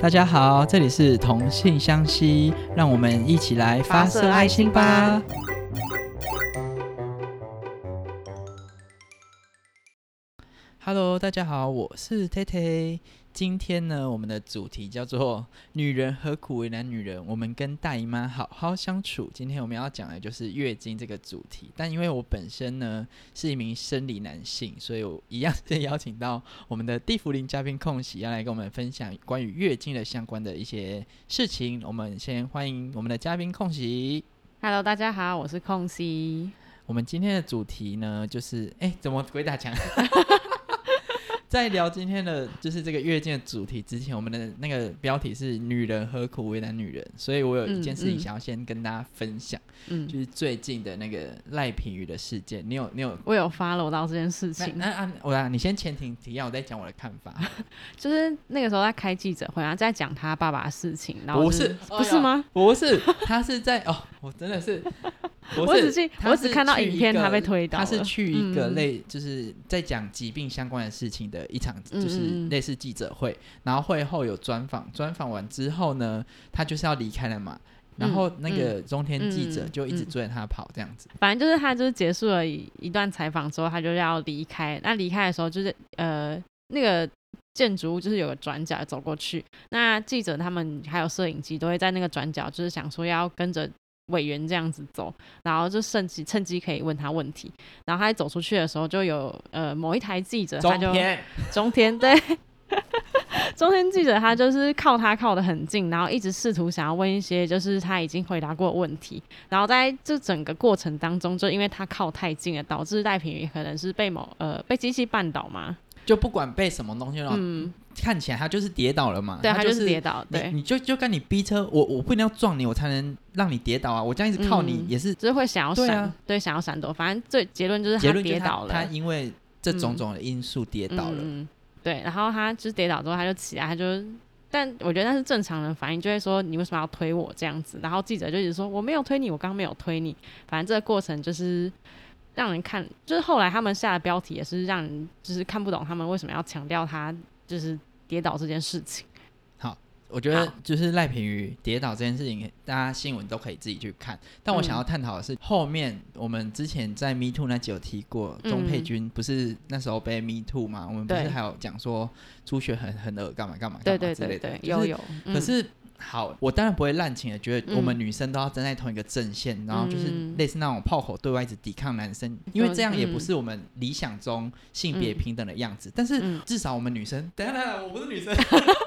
大家好，这里是同性相吸，让我们一起来发射爱心吧。大家好，我是 t t 今天呢，我们的主题叫做“女人何苦为难女人”，我们跟大姨妈好好相处。今天我们要讲的就是月经这个主题。但因为我本身呢是一名生理男性，所以我一样是邀请到我们的地福林嘉宾空喜，要来跟我们分享关于月经的相关的一些事情。我们先欢迎我们的嘉宾空喜。Hello，大家好，我是空喜。我们今天的主题呢，就是哎，怎么鬼打墙？在聊今天的就是这个月经的主题之前，我们的那个标题是“女人何苦为难女人”，所以我有一件事情想要先跟大家分享，嗯，就是最近的那个赖品瑜的事件，你有你有我有 follow 到这件事情。那啊，我啊，你先前庭提要，我再讲我的看法。就是那个时候在开记者会啊，在讲他爸爸的事情，然后不是不是吗？不是，他是在哦，我真的是。我只是我只看到影片，他被推倒。他是去一个类，就是在讲疾病相关的事情的一场，就是类似记者会。然后会后有专访，专访完之后呢，他就是要离开了嘛。然后那个中天记者就一直追着他跑，这样子。反正就是他就是结束了一一段采访之后，他就要离开。那离开的时候，就是呃那个建筑物就是有个转角走过去。那记者他们还有摄影机都会在那个转角，就是想说要跟着。委员这样子走，然后就趁机趁机可以问他问题。然后他走出去的时候，就有呃某一台记者，他就中天对 中天记者，他就是靠他靠得很近，然后一直试图想要问一些就是他已经回答过问题。然后在这整个过程当中，就因为他靠太近了，导致赖品妤可能是被某呃被机器绊倒嘛。就不管被什么东西了，看起来他就是跌倒了嘛。对，他就是跌倒。对，你就就跟你逼车，我我不一定要撞你，我才能让你跌倒啊！我这样一直靠你也是，就是会想要闪，对，想要闪躲。反正最结论就是他跌倒了。他因为这种种的因素跌倒了。嗯，对。然后他就是跌倒之后，他就起来，他就，但我觉得那是正常人反应，就会说你为什么要推我这样子？然后记者就一直说我没有推你，我刚刚没有推你。反正这个过程就是。让人看，就是后来他们下的标题也是让人就是看不懂，他们为什么要强调他就是跌倒这件事情。好，我觉得就是赖平瑜跌倒这件事情，大家新闻都可以自己去看。但我想要探讨的是，后面我们之前在 Me Too 那集有提过，钟佩君不是那时候被 Me Too 嘛？我们不是还有讲说朱雪很很恶干嘛干嘛干嘛之类的，有有。可是。好，我当然不会滥情的，觉得我们女生都要站在同一个阵线，然后就是类似那种炮口对外一直抵抗男生，因为这样也不是我们理想中性别平等的样子。但是至少我们女生，等下等下，我不是女生，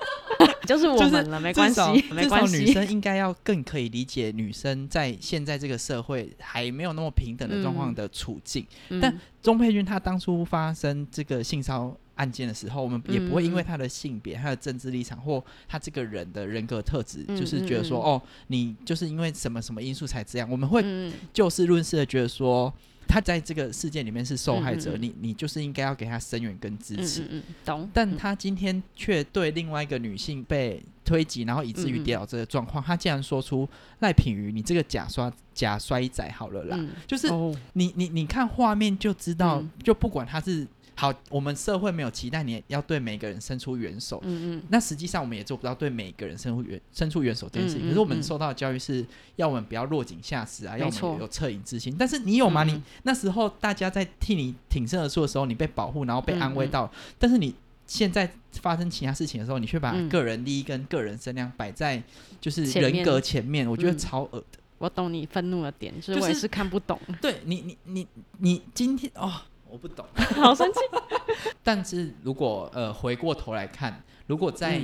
就是我们了，没关系，没关系。女生应该要更可以理解女生在现在这个社会还没有那么平等的状况的处境。但钟佩君她当初发生这个性骚案件的时候，我们也不会因为他的性别、他的政治立场或他这个人的人格特质，就是觉得说，哦，你就是因为什么什么因素才这样。我们会就事论事的觉得说，他在这个事件里面是受害者，你你就是应该要给他声援跟支持。懂。但他今天却对另外一个女性被推挤，然后以至于跌倒这个状况，他竟然说出赖品瑜，你这个假摔假摔仔好了啦，就是你你你看画面就知道，就不管他是。好，我们社会没有期待你要对每个人伸出援手。嗯嗯。那实际上我们也做不到对每个人伸出援伸出援手这件事情。可是我们受到的教育是要我们不要落井下石啊，要我们有恻隐之心。但是你有吗？你那时候大家在替你挺身而出的时候，你被保护，然后被安慰到。但是你现在发生其他事情的时候，你却把个人利益跟个人声量摆在就是人格前面，我觉得超恶的。我懂你愤怒的点，就是我也是看不懂。对你，你，你，你今天哦。我不懂，好生气。但是如果呃回过头来看，如果在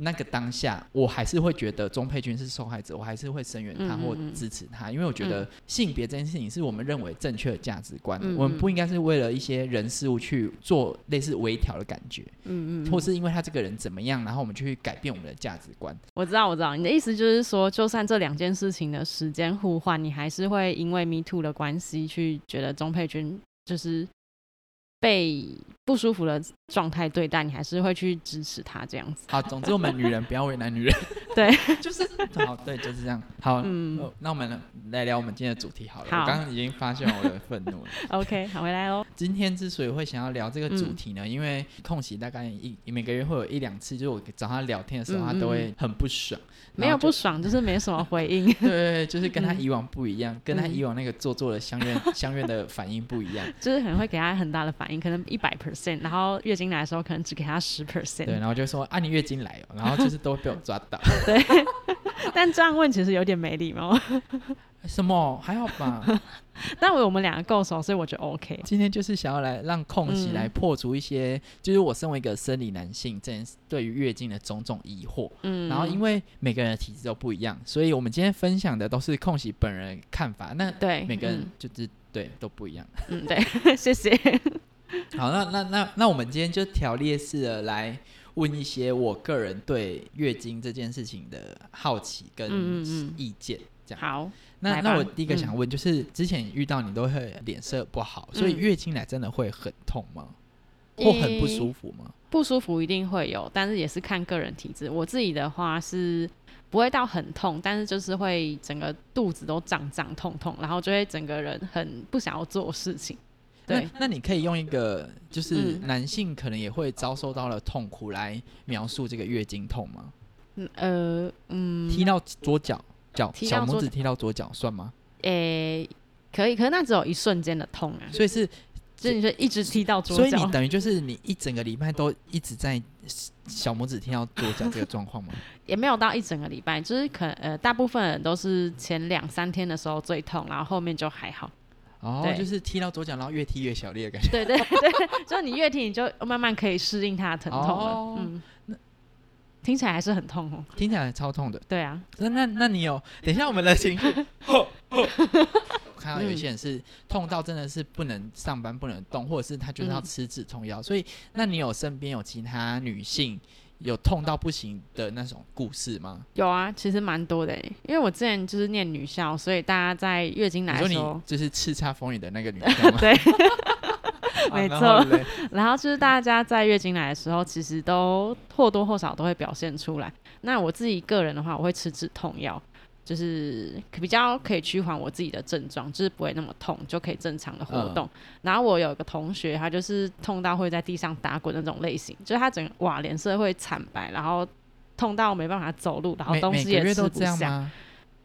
那个当下，我还是会觉得钟佩君是受害者，我还是会声援他或支持他，因为我觉得性别这件事情是我们认为正确的价值观，我们不应该是为了一些人事物去做类似微调的感觉，嗯嗯，或是因为他这个人怎么样，然后我们去改变我们的价值观。我知道，我知道你的意思就是说，就算这两件事情的时间互换，你还是会因为 Me Too 的关系去觉得钟佩君就是。被不舒服的状态对待，你还是会去支持他这样子。好，总之我们女人不要为难女人。对，就是好，对，就是这样。好，嗯，那我们来聊我们今天的主题好了。我刚刚已经发现我的愤怒了。OK，好，回来哦。今天之所以会想要聊这个主题呢，因为空隙大概一每个月会有一两次，就是我找他聊天的时候，他都会很不爽。没有不爽，就是没什么回应。对，就是跟他以往不一样，跟他以往那个做作的相怨相怨的反应不一样。就是可能会给他很大的反应，可能一百 percent，然后月经来的时候可能只给他十 percent。对，然后就说啊，你月经来哦，然后就是都会被我抓到。对，但这样问其实有点没礼貌。什么还好吧？但我我们两个够熟，所以我觉得 OK。今天就是想要来让空隙来破除一些，就是我身为一个生理男性，这对于月经的种种疑惑。嗯。然后因为每个人的体质都不一样，所以我们今天分享的都是空隙本人看法。那对每个人就是对都不一样。嗯，对，谢谢。好，那那那那我们今天就条列式的来问一些我个人对月经这件事情的好奇跟意见。这样好。那那我第一个想问就是，之前遇到你都会脸色不好，所以月经来真的会很痛吗？或很不舒服吗？不舒服一定会有，但是也是看个人体质。我自己的话是不会到很痛，但是就是会整个肚子都胀胀痛痛，然后就会整个人很不想要做事情。对，那你可以用一个就是男性可能也会遭受到了痛苦来描述这个月经痛吗？嗯呃嗯，踢到左脚。脚小拇指踢到左脚算吗？诶，可以，可是那只有一瞬间的痛啊。所以是，就你说一直踢到左脚，所以你等于就是你一整个礼拜都一直在小拇指踢到左脚这个状况吗？也没有到一整个礼拜，就是可呃，大部分人都是前两三天的时候最痛，然后后面就还好。哦，就是踢到左脚，然后越踢越小力的感觉。对对对，就是 你越踢，你就慢慢可以适应它的疼痛了。嗯。那听起来还是很痛哦，听起来超痛的。对啊，那那那你有？等一下我们的情绪。看到有一些人是痛到真的是不能上班、不能动，或者是他就是要吃止痛药。所以，那你有身边有其他女性有痛到不行的那种故事吗？有啊，其实蛮多的。因为我之前就是念女校，所以大家在月经来的时候，就是叱咤风云的那个女校吗？对。没错，然后就是大家在月经来的时候，其实都或多或少都会表现出来。那我自己个人的话，我会吃止痛药，就是比较可以趋缓我自己的症状，就是不会那么痛，就可以正常的活动。然后我有一个同学，他就是痛到会在地上打滚那种类型，就是他整个哇脸色会惨白，然后痛到没办法走路，然后东西也吃不下。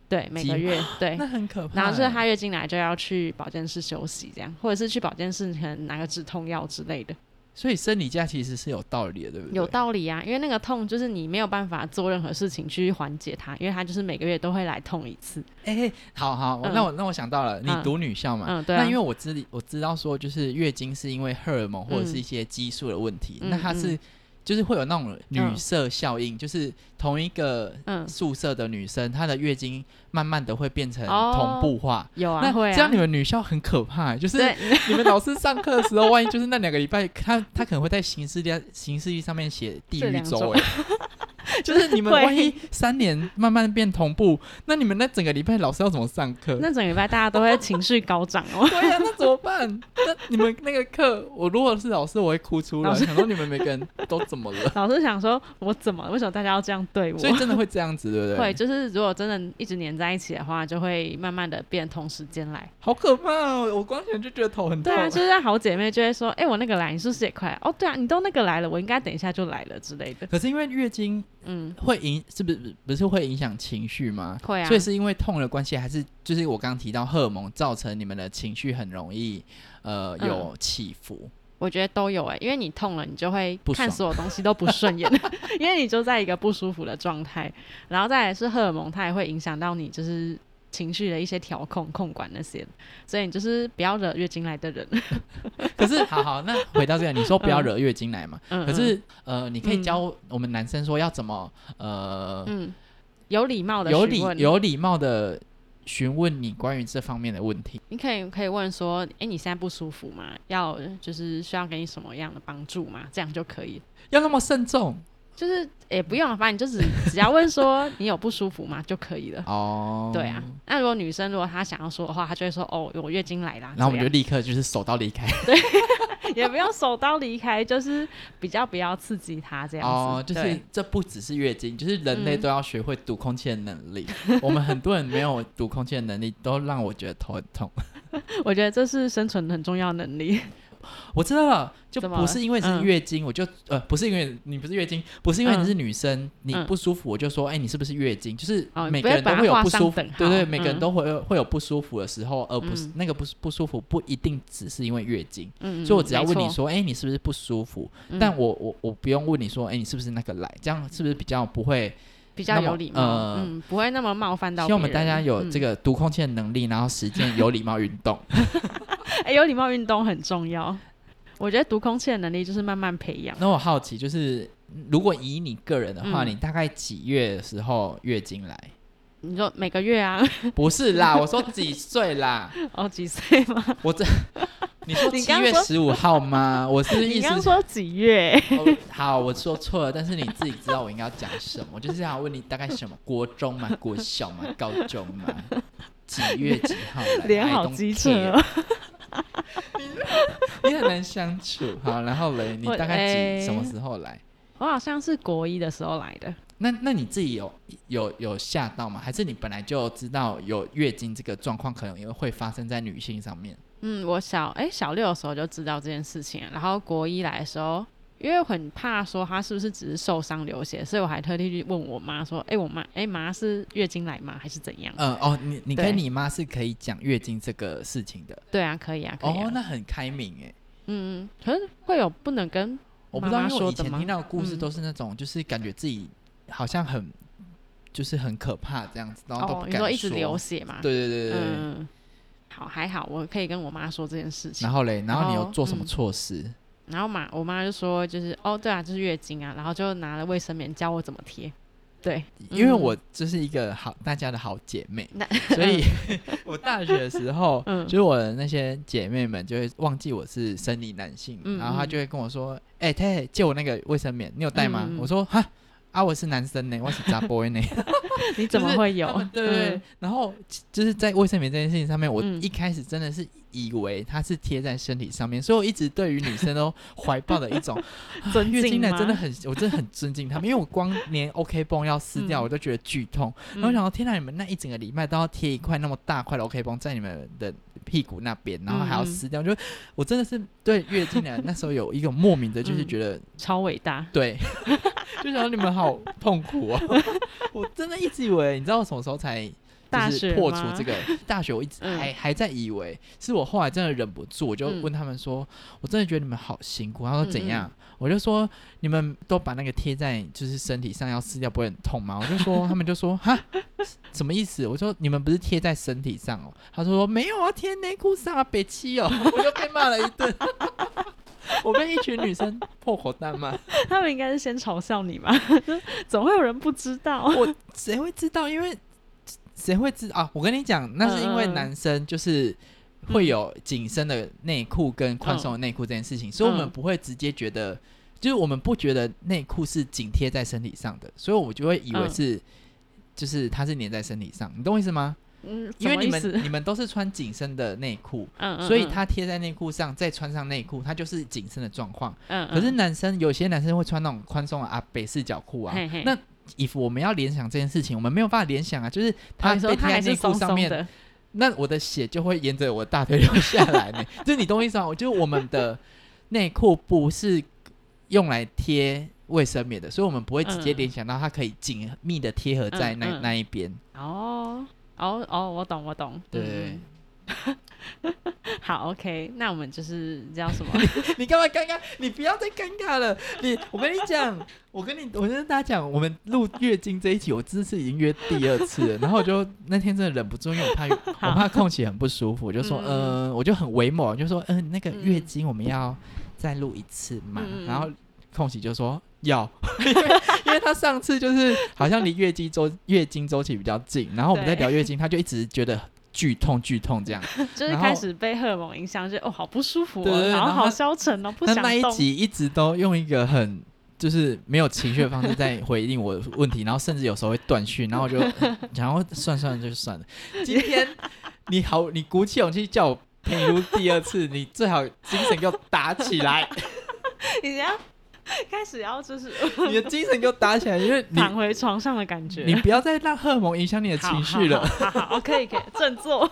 对，每个月 对，那很可怕。然后是他月经来就要去保健室休息，这样，或者是去保健室可能拿个止痛药之类的。所以生理假其实是有道理的，对不对？有道理啊，因为那个痛就是你没有办法做任何事情去缓解它，因为它就是每个月都会来痛一次。哎，好好，那我那我想到了，你读女校嘛？嗯，对。那因为我知我知道说，就是月经是因为荷尔蒙或者是一些激素的问题，那它是。就是会有那种女色效应，就是同一个宿舍的女生，她的月经慢慢的会变成同步化。有啊，这样你们女校很可怕，就是 你们老师上课的时候，万一就是那两个礼拜，她她可能会在形式历形式历上面写地狱周哎。就是你们万一三年慢慢变同步，那你们那整个礼拜老师要怎么上课？那整个礼拜大家都会情绪高涨哦。对呀，那怎么办？那你们那个课，我如果是老师，我会哭出来。想说你们每个人都怎么了？老师想说，我怎么？为什么大家要这样对我？所以真的会这样子，对不对？会，就是如果真的一直黏在一起的话，就会慢慢的变同时间来。好可怕哦！我光想就觉得头很痛。对啊，就是好姐妹就会说，哎，我那个来，你是不是也快？哦，对啊，你都那个来了，我应该等一下就来了之类的。可是因为月经。嗯，会影是不是不是会影响情绪吗？会啊，所以是因为痛的关系，还是就是我刚刚提到荷尔蒙造成你们的情绪很容易呃有起伏？我觉得都有哎，因为你痛了，你就会看所有东西都不顺眼，因为你就在一个不舒服的状态，然后再来是荷尔蒙，它也会影响到你，就是。情绪的一些调控、控管那些，所以你就是不要惹月经来的人。可是，好好，那回到这个，你说不要惹月经来嘛？嗯。可是，呃，你可以教我们男生说要怎么，呃，嗯，有礼貌的、有礼、有礼貌的询问你关于这方面的问题。你可以可以问说，哎，你现在不舒服吗？要就是需要给你什么样的帮助吗？这样就可以。要那么慎重。就是也不用，反正你就只只要问说你有不舒服吗就可以了。哦，对啊。那如果女生如果她想要说的话，她就会说哦，我月经来啦。然后我们就立刻就是手刀离开。对，也不用手刀离开，就是比较不要刺激她这样子。哦，就是这不只是月经，就是人类都要学会读空气的能力。我们很多人没有读空气的能力，都让我觉得头很痛。我觉得这是生存很重要能力。我知道了，就不是因为是月经，我就呃，不是因为你不是月经，不是因为你是女生，你不舒服，我就说，哎，你是不是月经？就是每个人都会有不舒服，对对，每个人都会会有不舒服的时候，而不是那个不不舒服不一定只是因为月经，所以我只要问你说，哎，你是不是不舒服？但我我我不用问你说，哎，你是不是那个来？这样是不是比较不会比较有礼貌？嗯，不会那么冒犯到。希望我们大家有这个读空气的能力，然后实践有礼貌运动。哎，有礼貌运动很重要。我觉得读空气的能力就是慢慢培养。那我好奇，就是如果以你个人的话，你大概几月的时候月经来？你说每个月啊？不是啦，我说几岁啦？哦，几岁吗？我这 你说七月十五号吗？我是意思说几月？好，我说错了，但是你自己知道我应该要讲什么。我就是想问你，大概什么？国中嘛？国小嘛？高中嘛？几月几号来？脸好机车。你 你很难相处，好，然后嘞，你大概几什么时候来？我好像是国一的时候来的。那那你自己有有有吓到吗？还是你本来就知道有月经这个状况可能也会发生在女性上面？嗯，我小哎小六的时候就知道这件事情，然后国一来的时候。因为很怕说他是不是只是受伤流血，所以我还特地去问我妈说：“哎，我妈，哎妈是月经来吗？还是怎样？”嗯哦，你你跟你妈是可以讲月经这个事情的。对啊，可以啊，可以。哦，那很开明哎。嗯嗯，可是会有不能跟我不知道，因为以前听到的故事都是那种，就是感觉自己好像很就是很可怕这样子，然后都不敢说。一直流血嘛？对对对对。嗯，好还好，我可以跟我妈说这件事情。然后嘞，然后你有做什么措施？然后嘛，我妈就说，就是哦，对啊，就是月经啊，然后就拿了卫生棉教我怎么贴。对，因为我就是一个好大家的好姐妹，所以 我大学的时候，就是我的那些姐妹们就会忘记我是生理男性，然后她就会跟我说：“哎，太借我那个卫生棉，你有带吗？”我说：“哈。”啊，我是男生呢，我是杂 boy 呢，你怎么会有？对对，然后就是在卫生棉这件事情上面，我一开始真的是以为它是贴在身体上面，所以我一直对于女生都怀抱的一种 尊敬来真的很，我真的很尊敬他们，因为我光连 OK 绷要撕掉，我都觉得剧痛。然后想到，天哪，你们那一整个礼拜都要贴一块那么大块的 OK 绷在你们的屁股那边，然后还要撕掉，就我真的是对月经来 那时候有一种莫名的，就是觉得超伟大，对。就想你们好痛苦啊！我真的一直以为，你知道我什么时候才就是破除这个大学？我一直还还在以为，是我后来真的忍不住，我就问他们说：“我真的觉得你们好辛苦。”他说：“怎样？”我就说：“你们都把那个贴在就是身体上要撕掉，不会很痛吗？”我就说，他们就说：“哈，什么意思？”我说：“你们不是贴在身体上哦？”他说：“没有啊，贴内裤上啊，北七哦。”我就被骂了一顿。我被一群女生破口大骂，他们应该是先嘲笑你吧？总会有人不知道，我谁会知道？因为谁会知啊？我跟你讲，那是因为男生就是会有紧身的内裤跟宽松的内裤这件事情，所以我们不会直接觉得，就是我们不觉得内裤是紧贴在身体上的，所以我就会以为是，就是它是粘在身体上，你懂我意思吗？嗯，因为你们你们都是穿紧身的内裤，嗯所以它贴在内裤上，再穿上内裤，它就是紧身的状况。嗯可是男生有些男生会穿那种宽松的啊北四角裤啊，那衣服我们要联想这件事情，我们没有办法联想啊，就是他被贴在内裤上面，那我的血就会沿着我大腿流下来呢。就是你懂我意思吗？就我们的内裤不是用来贴卫生棉的，所以我们不会直接联想到它可以紧密的贴合在那那一边。哦。哦哦，我懂我懂，对，好，OK，那我们就是叫什么？你干嘛尴尬？你不要再尴尬了。你，我跟你讲，我跟你，我跟大家讲，我们录月经这一集，我这次已经约第二次了。然后我就那天真的忍不住，因为我怕我怕空气很不舒服，我就说，嗯，我就很唯某，就说，嗯，那个月经我们要再录一次嘛。然后空气就说。要，因 为因为他上次就是好像离月经周月经周期比较近，然后我们在聊月经，他就一直觉得剧痛剧痛这样，就是开始被荷尔蒙影响，就哦好不舒服，然后好消沉哦，不想那一集一直都用一个很就是没有情绪的方式在回应我的问题，然后甚至有时候会断讯，然后我就 然后算算就算了。今天你好，你鼓起勇气叫我。平如第二次，你最好精神给我打起来。你要 开始要就是 你的精神给我打起来，因为 躺回床上的感觉。你不要再让荷尔蒙影响你的情绪了。好，好，可以，可以振作。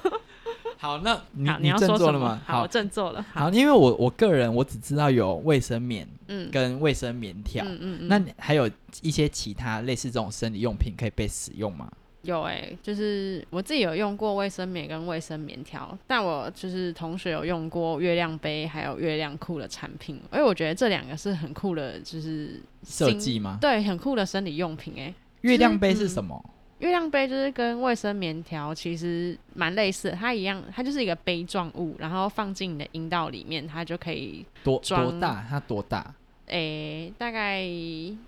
好，那你你要振作了吗？好，振作了。好，因为我我个人我只知道有卫生棉，嗯，跟卫生棉条，嗯嗯嗯。那还有一些其他类似这种生理用品可以被使用吗？有哎，就是我自己有用过卫生棉跟卫生棉条，但我就是同学有用过月亮杯还有月亮裤的产品，因为我觉得这两个是很酷的，就是设计吗？对，很酷的生理用品哎。月亮杯是什么？月亮杯就是跟卫生棉条其实蛮类似，它一样，它就是一个杯状物，然后放进你的阴道里面，它就可以多多大？它多大？诶，大概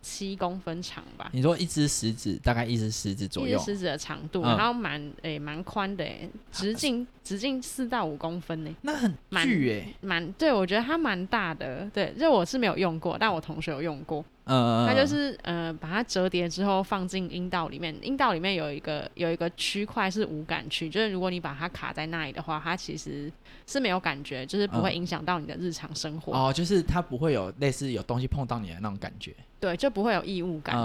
七公分长吧。你说一只食指，大概一只食指左右。一只食指的长度，然后蛮诶蛮宽的诶，直径直径四到五公分呢。那很巨诶，蛮对，我觉得它蛮大的。对，就我是没有用过，但我同学有用过。嗯，它就是呃，把它折叠之后放进阴道里面，阴道里面有一个有一个区块是无感区，就是如果你把它卡在那里的话，它其实是没有感觉，就是不会影响到你的日常生活。哦，就是它不会有类似有东西碰到你的那种感觉。对，就不会有异物感。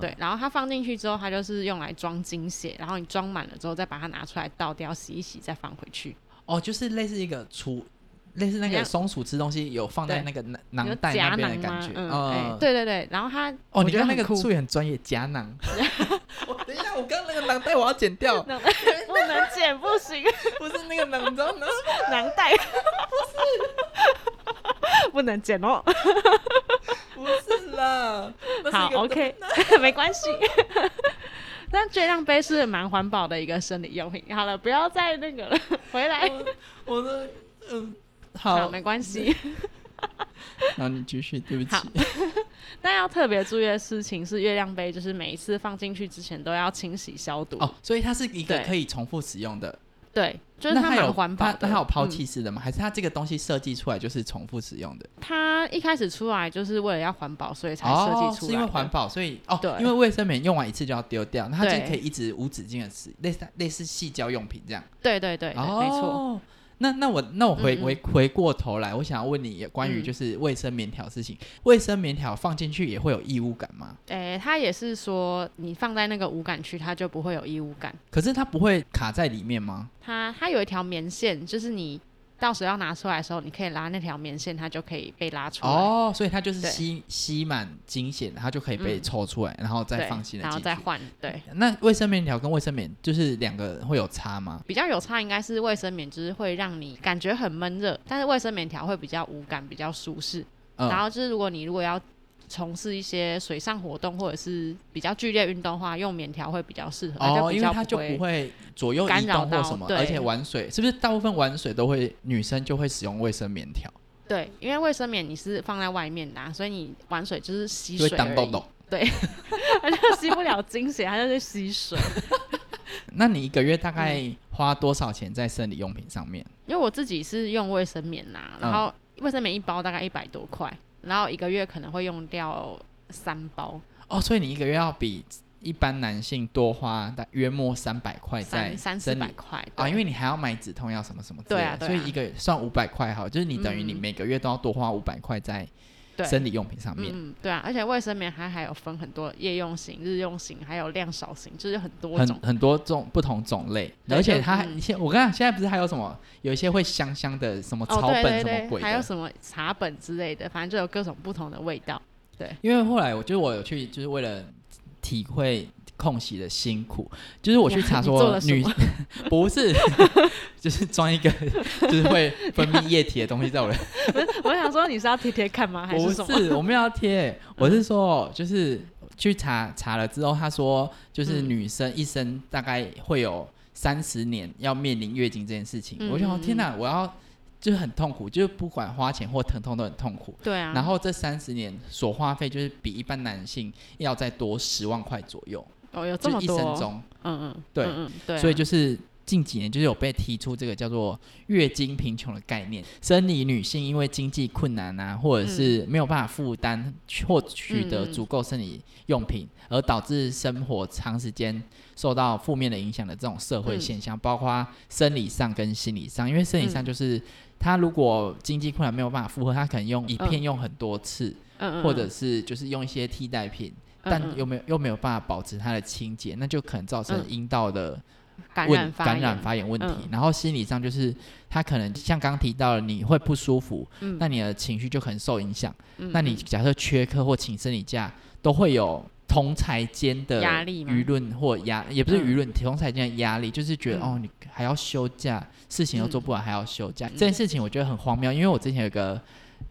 对，然后它放进去之后，它就是用来装精血，然后你装满了之后再把它拿出来倒掉洗一洗再放回去。哦，就是类似一个储。类似那个松鼠吃东西有放在那个囊囊袋那边的感觉，嗯，对对对，然后它哦，你看那个术语很专业，夹囊。我等一下，我刚刚那个囊袋我要剪掉，不能剪，不行，不是那个囊囊囊袋，不是，不能剪哦，不是啦，好，OK，没关系。但月亮杯是蛮环保的一个生理用品。好了，不要再那个了，回来，我的嗯。好，没关系。那你继续，对不起。但要特别注意的事情是，月亮杯就是每一次放进去之前都要清洗消毒哦。所以它是一个可以重复使用的。对，就是它有环保。那它有抛弃式的吗？还是它这个东西设计出来就是重复使用的？它一开始出来就是为了要环保，所以才设计出来。是因为环保，所以哦，对，因为卫生棉用完一次就要丢掉，那它就可以一直无止境的使，类似类似细胶用品这样。对对对，没错。那那我那我回回回过头来，我想要问你关于就是卫生棉条事情，卫生棉条放进去也会有异物感吗？诶，它也是说你放在那个无感区，它就不会有异物感。可是它不会卡在里面吗？它它有一条棉线，就是你。到时候要拿出来的时候，你可以拉那条棉线，它就可以被拉出来。哦，所以它就是吸吸满精血，它就可以被抽出来，然后再放新的然后再换。对。那卫生棉条跟卫生棉就是两个会有差吗？比较有差应该是卫生棉，就是会让你感觉很闷热，但是卫生棉条会比较无感，比较舒适。然后就是如果你如果要。从事一些水上活动或者是比较剧烈运动的话，用棉条会比较适合。哦，因为它就不会左右干扰到什么，而且玩水是不是大部分玩水都会女生就会使用卫生棉条？对，因为卫生棉你是放在外面的，所以你玩水就是吸水。对，它就吸不了精血，它就是吸水。那你一个月大概花多少钱在生理用品上面？因为我自己是用卫生棉呐，然后卫生棉一包大概一百多块。然后一个月可能会用掉三包。哦，所以你一个月要比一般男性多花大约莫三百块在三四百块啊，因为你还要买止痛药什么什么，对啊，所以一个算五百块哈，就是你等于你每个月都要多花五百块在生理用品上面，嗯，对啊，而且卫生棉它还有分很多夜用型、日用型，还有量少型，就是很多很很多种不同种类，而且它现我刚刚现在不是还有什么有一些会香香的什么草本什么鬼，还有什么茶本之类的，反正就有各种不同的味道。对，因为后来我就是我有去，就是为了体会空隙的辛苦，就是我去查说女不是，就是装一个就是会分泌液体的东西在我的。不是，我想说你是要贴贴看吗？还是什么？不是，我们要贴。我是说，就是去查查了之后，他说就是女生一生大概会有三十年要面临月经这件事情。我就说天哪，我要。就是很痛苦，就是不管花钱或疼痛都很痛苦。对啊。然后这三十年所花费就是比一般男性要再多十万块左右。哦，有这么多。一生中。嗯嗯。对。嗯对。所以就是近几年就是有被提出这个叫做月经贫穷的概念，生理女性因为经济困难啊，或者是没有办法负担或取得足够生理用品，而导致生活长时间受到负面的影响的这种社会现象，包括生理上跟心理上。因为生理上就是他如果经济困难没有办法负荷，他可能用一片用很多次，或者是就是用一些替代品，但又没有又没有办法保持它的清洁，那就可能造成阴道的。感染感染发炎问题，然后心理上就是他可能像刚提到了你会不舒服，那你的情绪就很受影响。那你假设缺课或请生理假，都会有同才间的压力、舆论或压，也不是舆论，同才间的压力，就是觉得哦，你还要休假，事情又做不完还要休假，这件事情我觉得很荒谬。因为我之前有个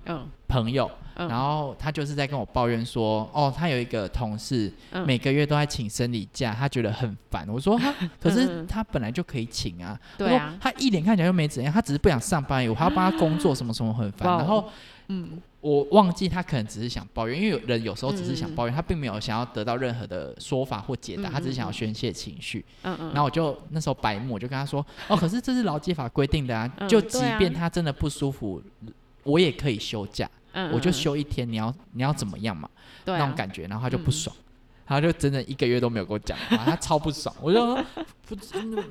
嗯。朋友。然后他就是在跟我抱怨说，哦，他有一个同事每个月都在请生理假，他觉得很烦。我说，可是他本来就可以请啊。对啊。他一脸看起来又没怎样，他只是不想上班，我还要帮他工作，什么什么很烦。然后，嗯，我忘记他可能只是想抱怨，因为有人有时候只是想抱怨，他并没有想要得到任何的说法或解答，他只是想要宣泄情绪。嗯嗯。然后我就那时候白目，我就跟他说，哦，可是这是劳基法规定的啊，就即便他真的不舒服，我也可以休假。我就休一天，你要你要怎么样嘛？那种感觉，然后他就不爽，他就整整一个月都没有跟我讲话，他超不爽。我就说不，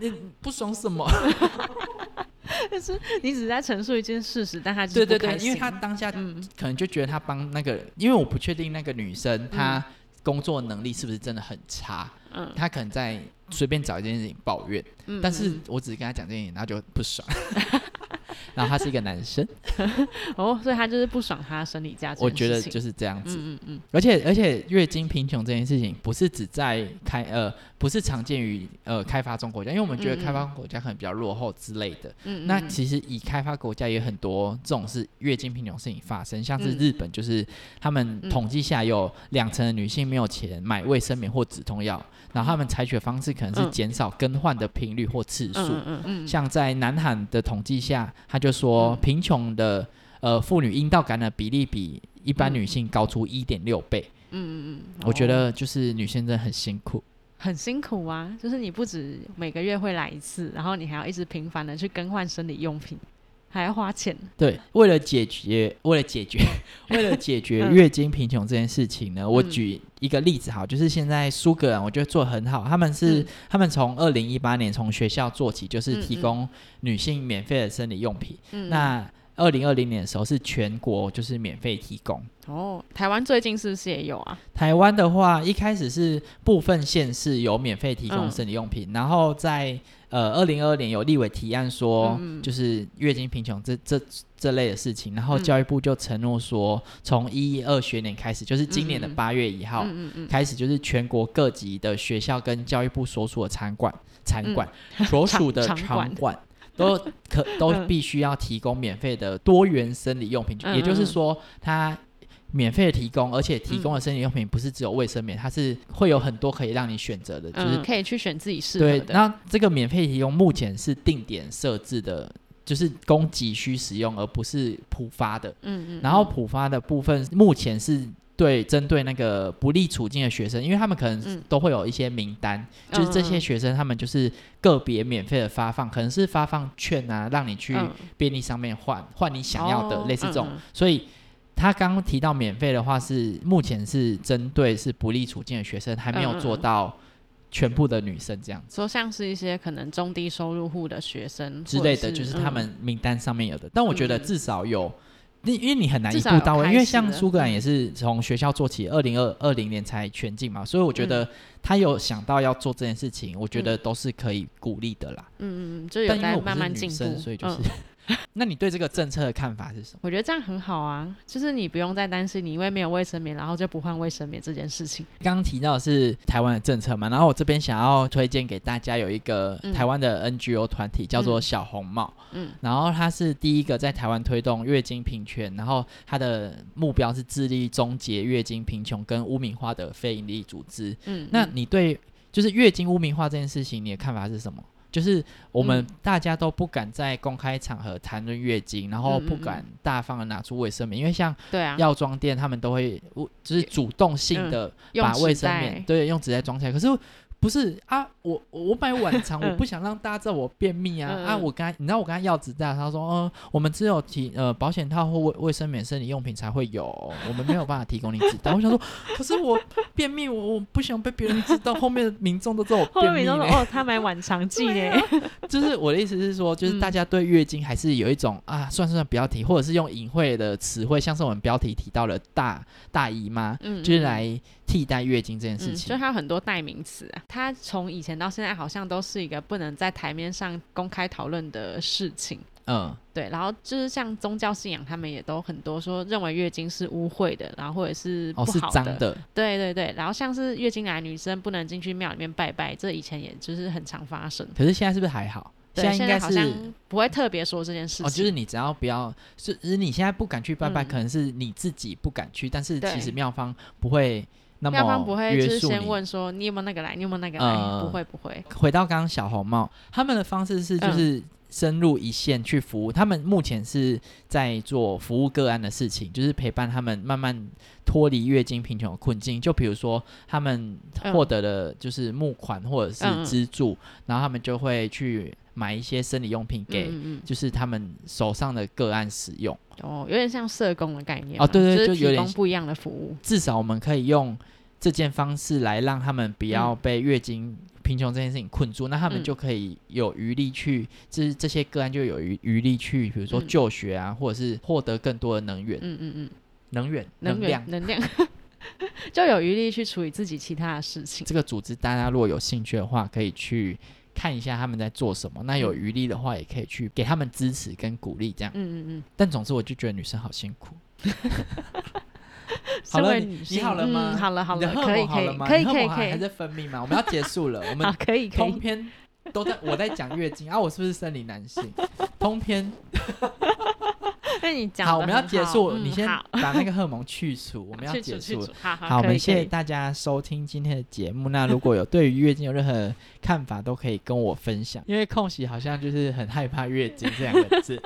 你不爽什么？但是你只是在陈述一件事实，但他对对对，因为他当下可能就觉得他帮那个，因为我不确定那个女生她工作能力是不是真的很差，嗯，她可能在随便找一件事情抱怨，但是我只是跟他讲这件事情，他就不爽。然后他是一个男生，哦，所以他就是不爽他生理价值。我觉得就是这样子，嗯嗯嗯。而且而且月经贫穷这件事情，不是只在开呃，不是常见于呃开发中国家，因为我们觉得开发国家可能比较落后之类的。嗯。那其实以开发国家也很多这种是月经贫穷事情发生，像是日本就是他们统计下有两成的女性没有钱买卫生棉或止痛药。然后他们采取的方式可能是减少更换的频率或次数。嗯嗯嗯。像在南韩的统计下，他就说贫穷的呃妇女阴道感染比例比一般女性高出一点六倍。嗯嗯嗯。我觉得就是女性真的很辛苦。很辛苦啊！就是你不止每个月会来一次，然后你还要一直频繁的去更换生理用品。还要花钱。对，为了解决，为了解决，为了解决月经贫穷这件事情呢，我举一个例子，好，就是现在苏格兰，我觉得做很好。他们是，他们从二零一八年从学校做起，就是提供女性免费的生理用品。那二零二零年的时候是全国就是免费提供。哦，台湾最近是不是也有啊？台湾的话，一开始是部分县市有免费提供生理用品，然后在。呃，二零二二年有立委提案说，就是月经贫穷这这这类的事情，然后教育部就承诺说，从一二学年开始，就是今年的八月一号开始，就是全国各级的学校跟教育部所属的场馆、场馆所属的场馆都 可都必须要提供免费的多元生理用品，也就是说，它。免费的提供，而且提供的生理用品不是只有卫生棉，它是会有很多可以让你选择的，就是可以去选自己适合的。对，那这个免费提供目前是定点设置的，就是供急需使用，而不是普发的。嗯嗯。然后普发的部分目前是对针对那个不利处境的学生，因为他们可能都会有一些名单，就是这些学生他们就是个别免费的发放，可能是发放券啊，让你去便利上面换换你想要的，类似这种，所以。他刚刚提到免费的话，是目前是针对是不利处境的学生，还没有做到全部的女生这样子。说像是一些可能中低收入户的学生之类的，就是他们名单上面有的。但我觉得至少有，因因为你很难一步到位，因为像苏格兰也是从学校做起，二零二二零年才全进嘛，所以我觉得他有想到要做这件事情，我觉得都是可以鼓励的啦。嗯嗯嗯，就有在慢慢进步，所以就是。那你对这个政策的看法是什么？我觉得这样很好啊，就是你不用再担心你因为没有卫生棉，然后就不换卫生棉这件事情。刚刚提到的是台湾的政策嘛，然后我这边想要推荐给大家有一个台湾的 NGO 团体叫做小红帽，嗯，然后它是第一个在台湾推动月经平权，然后它的目标是致力终结月经贫穷跟污名化的非营利组织。嗯，那你对就是月经污名化这件事情，你的看法是什么？就是我们大家都不敢在公开场合谈论月经，然后不敢大方的拿出卫生棉，因为像药妆店他们都会，就是主动性的把卫生棉对用纸袋装起来。可是不是啊，我我买晚餐，我不想让大家知道我便秘啊啊！我跟他，你知道我跟他要纸袋，他说，嗯，我们只有提呃保险套或卫卫生棉生理用品才会有，我们没有办法提供你纸袋。我想说，可是我便秘，我我不想被别人知道，后面的民众都知道我便秘哦，他买晚肠剂呢？就是我的意思是说，就是大家对月经还是有一种啊，算算不要提，或者是用隐晦的词汇，像是我们标题提到了大大姨妈，嗯，就是来。替代月经这件事情，就它有很多代名词啊。它从以前到现在，好像都是一个不能在台面上公开讨论的事情。嗯，对。然后就是像宗教信仰，他们也都很多说认为月经是污秽的，然后或者是不好的。对对对。然后像是月经来女生不能进去庙里面拜拜，这以前也就是很常发生。可是现在是不是还好？现在应该是不会特别说这件事情。哦，就是你只要不要，是你现在不敢去拜拜，可能是你自己不敢去，但是其实庙方不会。妙方不会就是先问说你有没有那个来，你有没有那个来？不会不会。回到刚刚小红帽，他们的方式是就是深入一线去服务。他们目前是在做服务个案的事情，就是陪伴他们慢慢脱离月经贫穷的困境。就比如说他们获得了就是募款或者是资助，然后他们就会去买一些生理用品给，就是他们手上的个案使用。哦，有点像社工的概念哦，对对，就有点不一样的服务。至少我们可以用。这件方式来让他们不要被月经贫穷这件事情困住，那他们就可以有余力去，这这些个案就有余余力去，比如说就学啊，或者是获得更多的能源，嗯嗯嗯，能源能量能量，就有余力去处理自己其他的事情。这个组织大家如果有兴趣的话，可以去看一下他们在做什么。那有余力的话，也可以去给他们支持跟鼓励，这样。嗯嗯嗯。但总之，我就觉得女生好辛苦。好了，你好了吗？好了好了，可以可以可以可以可以，还在分泌吗？我们要结束了，我们可以通篇都在我在讲月经啊，我是不是生理男性？通篇，那你讲好，我们要结束，你先把那个荷尔蒙去除，我们要结束。好，我们谢谢大家收听今天的节目。那如果有对于月经有任何看法，都可以跟我分享。因为空喜好像就是很害怕月经这两个字，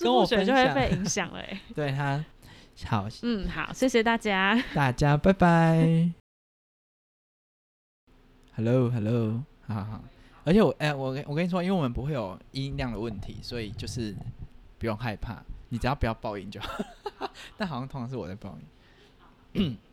跟我分享就会被影响了。对他。好，嗯，好，谢谢大家，大家拜拜。Hello，Hello，好好好，而且我，哎，我跟我跟你说，因为我们不会有音量的问题，所以就是不用害怕，你只要不要爆音就好。但好像通常是我在爆音。